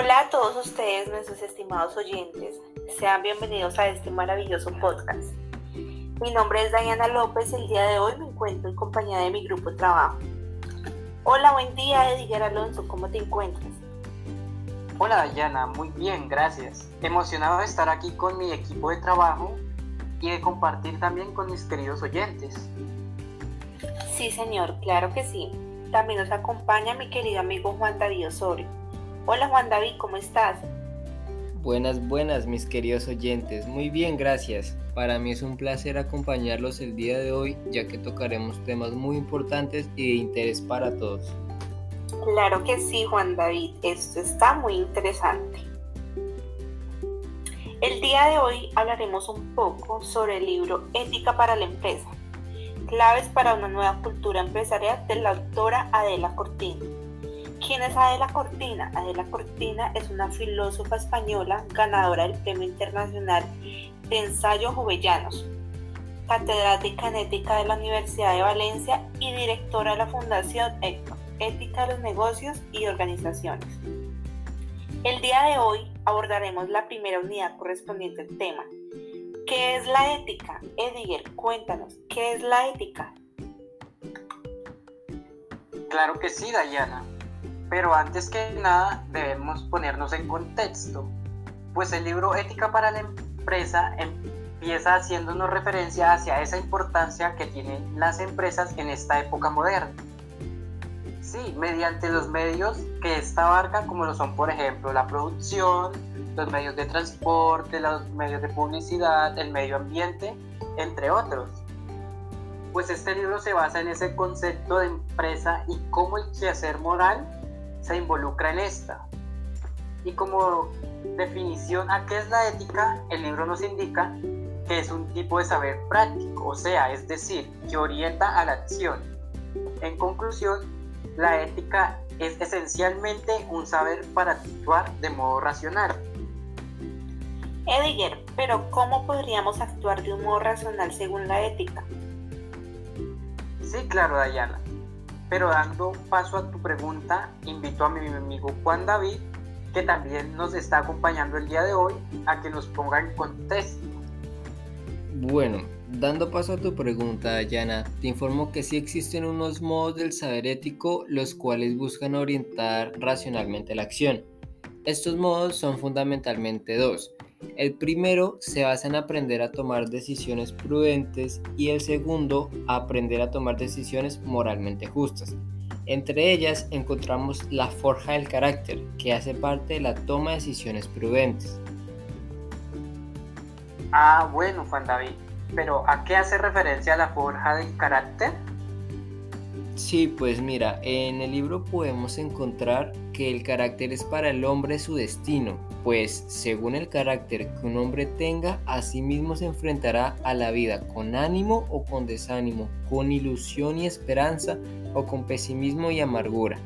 Hola a todos ustedes, nuestros estimados oyentes. Sean bienvenidos a este maravilloso podcast. Mi nombre es Diana López. El día de hoy me encuentro en compañía de mi grupo de trabajo. Hola, buen día, Edgar Alonso. ¿Cómo te encuentras? Hola, Diana. Muy bien, gracias. Emocionado de estar aquí con mi equipo de trabajo y de compartir también con mis queridos oyentes. Sí, señor, claro que sí. También nos acompaña mi querido amigo Juan David Osorio. Hola Juan David, ¿cómo estás? Buenas, buenas mis queridos oyentes. Muy bien, gracias. Para mí es un placer acompañarlos el día de hoy ya que tocaremos temas muy importantes y de interés para todos. Claro que sí, Juan David. Esto está muy interesante. El día de hoy hablaremos un poco sobre el libro Ética para la Empresa. Claves para una nueva cultura empresarial de la autora Adela Cortina. ¿Quién es Adela Cortina? Adela Cortina es una filósofa española ganadora del Premio Internacional de Ensayo Jovellanos, catedrática en ética de la Universidad de Valencia y directora de la Fundación Ética de los Negocios y Organizaciones. El día de hoy abordaremos la primera unidad correspondiente al tema. ¿Qué es la ética? Ediger, cuéntanos, ¿qué es la ética? Claro que sí, Dayana. Pero antes que nada debemos ponernos en contexto, pues el libro Ética para la Empresa empieza haciéndonos referencia hacia esa importancia que tienen las empresas en esta época moderna. Sí, mediante los medios que esta abarca, como lo son, por ejemplo, la producción, los medios de transporte, los medios de publicidad, el medio ambiente, entre otros. Pues este libro se basa en ese concepto de empresa y cómo el quehacer moral se involucra en esta. Y como definición a qué es la ética, el libro nos indica que es un tipo de saber práctico, o sea, es decir, que orienta a la acción. En conclusión, la ética es esencialmente un saber para actuar de modo racional. Ediger, pero ¿cómo podríamos actuar de un modo racional según la ética? Sí, claro, Dayana. Pero dando paso a tu pregunta, invito a mi amigo Juan David, que también nos está acompañando el día de hoy, a que nos ponga en contexto. Bueno, dando paso a tu pregunta, Dayana, te informo que sí existen unos modos del saber ético los cuales buscan orientar racionalmente la acción. Estos modos son fundamentalmente dos. El primero se basa en aprender a tomar decisiones prudentes y el segundo, aprender a tomar decisiones moralmente justas. Entre ellas encontramos la forja del carácter, que hace parte de la toma de decisiones prudentes. Ah, bueno, Juan David, pero ¿a qué hace referencia la forja del carácter? Sí, pues mira, en el libro podemos encontrar que el carácter es para el hombre su destino, pues según el carácter que un hombre tenga, así mismo se enfrentará a la vida con ánimo o con desánimo, con ilusión y esperanza o con pesimismo y amargura.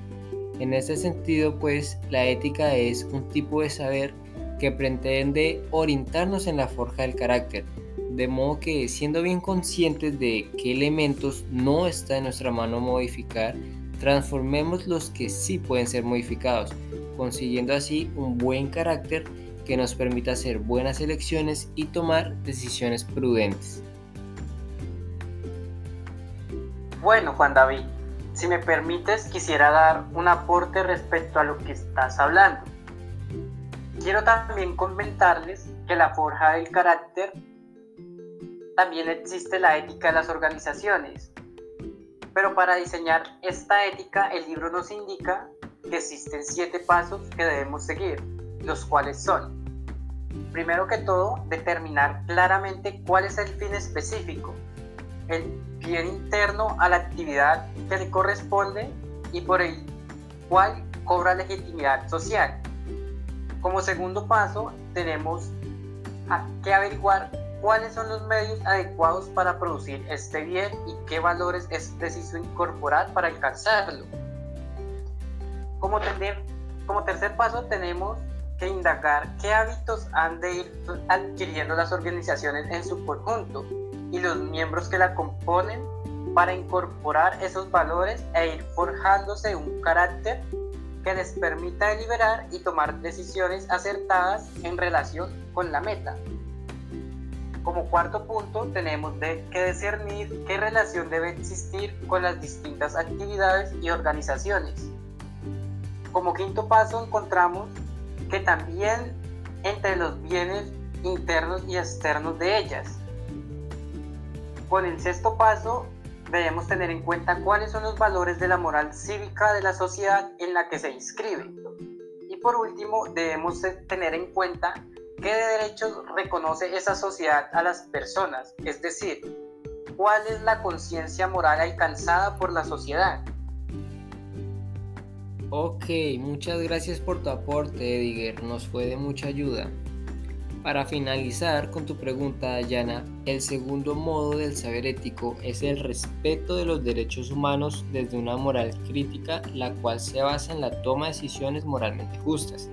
En este sentido, pues la ética es un tipo de saber que pretende orientarnos en la forja del carácter, de modo que siendo bien conscientes de qué elementos no está en nuestra mano modificar, transformemos los que sí pueden ser modificados, consiguiendo así un buen carácter que nos permita hacer buenas elecciones y tomar decisiones prudentes. Bueno, Juan David, si me permites, quisiera dar un aporte respecto a lo que estás hablando. Quiero también comentarles que la forja del carácter también existe la ética de las organizaciones. Pero para diseñar esta ética, el libro nos indica que existen siete pasos que debemos seguir, los cuales son, primero que todo, determinar claramente cuál es el fin específico, el bien interno a la actividad que le corresponde y por el cual cobra legitimidad social. Como segundo paso, tenemos que averiguar cuáles son los medios adecuados para producir este bien y qué valores es preciso incorporar para alcanzarlo. Como, como tercer paso tenemos que indagar qué hábitos han de ir adquiriendo las organizaciones en su conjunto y los miembros que la componen para incorporar esos valores e ir forjándose un carácter que les permita deliberar y tomar decisiones acertadas en relación con la meta. Como cuarto punto tenemos que discernir qué relación debe existir con las distintas actividades y organizaciones. Como quinto paso encontramos que también entre los bienes internos y externos de ellas. Con el sexto paso debemos tener en cuenta cuáles son los valores de la moral cívica de la sociedad en la que se inscribe. Y por último, debemos tener en cuenta qué derechos reconoce esa sociedad a las personas, es decir, cuál es la conciencia moral alcanzada por la sociedad. Ok, muchas gracias por tu aporte, Ediger, nos fue de mucha ayuda. Para finalizar con tu pregunta, Dayana, el segundo modo del saber ético es el respeto de los derechos humanos desde una moral crítica, la cual se basa en la toma de decisiones moralmente justas.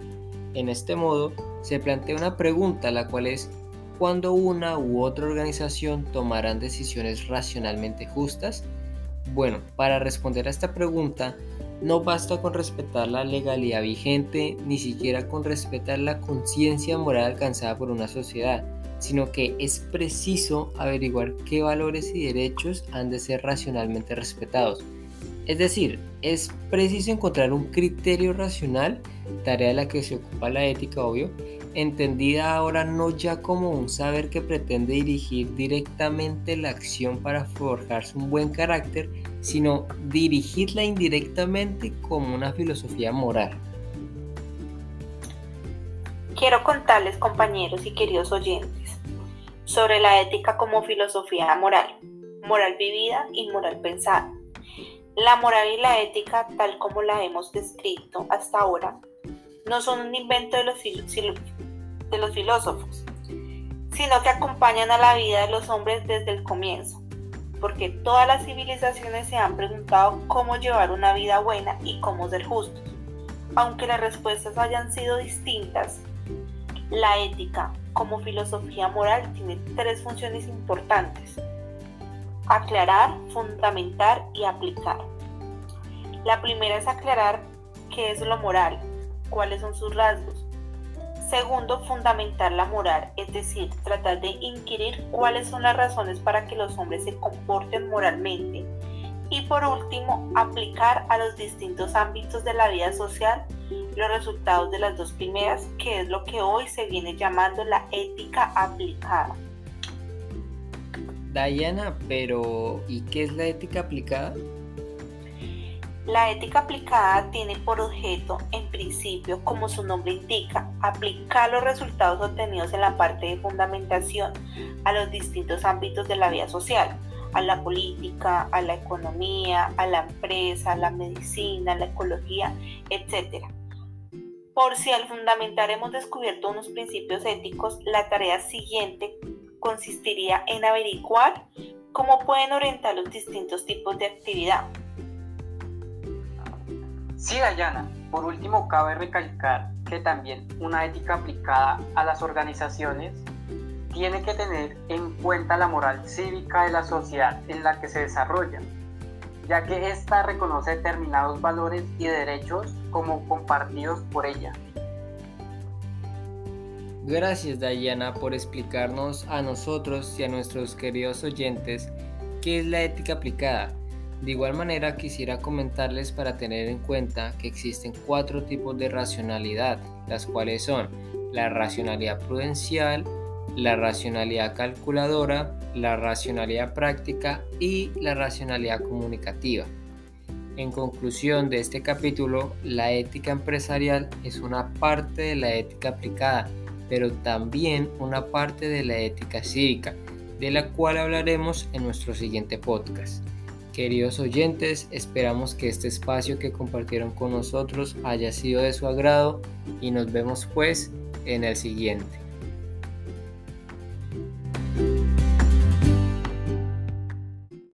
En este modo, se plantea una pregunta, la cual es, ¿cuándo una u otra organización tomarán decisiones racionalmente justas? Bueno, para responder a esta pregunta, no basta con respetar la legalidad vigente, ni siquiera con respetar la conciencia moral alcanzada por una sociedad, sino que es preciso averiguar qué valores y derechos han de ser racionalmente respetados. Es decir, es preciso encontrar un criterio racional, tarea de la que se ocupa la ética, obvio, entendida ahora no ya como un saber que pretende dirigir directamente la acción para forjarse un buen carácter, sino dirigirla indirectamente como una filosofía moral. Quiero contarles, compañeros y queridos oyentes, sobre la ética como filosofía moral, moral vivida y moral pensada. La moral y la ética, tal como la hemos descrito hasta ahora, no son un invento de los, de los filósofos, sino que acompañan a la vida de los hombres desde el comienzo, porque todas las civilizaciones se han preguntado cómo llevar una vida buena y cómo ser justos. Aunque las respuestas hayan sido distintas, la ética como filosofía moral tiene tres funciones importantes. Aclarar, fundamentar y aplicar. La primera es aclarar qué es lo moral, cuáles son sus rasgos. Segundo, fundamentar la moral, es decir, tratar de inquirir cuáles son las razones para que los hombres se comporten moralmente. Y por último, aplicar a los distintos ámbitos de la vida social los resultados de las dos primeras, que es lo que hoy se viene llamando la ética aplicada. Diana, pero ¿y qué es la ética aplicada? La ética aplicada tiene por objeto, en principio, como su nombre indica, aplicar los resultados obtenidos en la parte de fundamentación a los distintos ámbitos de la vida social, a la política, a la economía, a la empresa, a la medicina, a la ecología, etc. Por si al fundamentar hemos descubierto unos principios éticos, la tarea siguiente consistiría en averiguar cómo pueden orientar los distintos tipos de actividad Sí, Dayana. Por último, cabe recalcar que también una ética aplicada a las organizaciones tiene que tener en cuenta la moral cívica de la sociedad en la que se desarrolla, ya que ésta reconoce determinados valores y derechos como compartidos por ella. Gracias Dayana por explicarnos a nosotros y a nuestros queridos oyentes qué es la ética aplicada de igual manera quisiera comentarles para tener en cuenta que existen cuatro tipos de racionalidad, las cuales son la racionalidad prudencial, la racionalidad calculadora, la racionalidad práctica y la racionalidad comunicativa. En conclusión de este capítulo, la ética empresarial es una parte de la ética aplicada, pero también una parte de la ética cívica, de la cual hablaremos en nuestro siguiente podcast. Queridos oyentes, esperamos que este espacio que compartieron con nosotros haya sido de su agrado y nos vemos pues en el siguiente.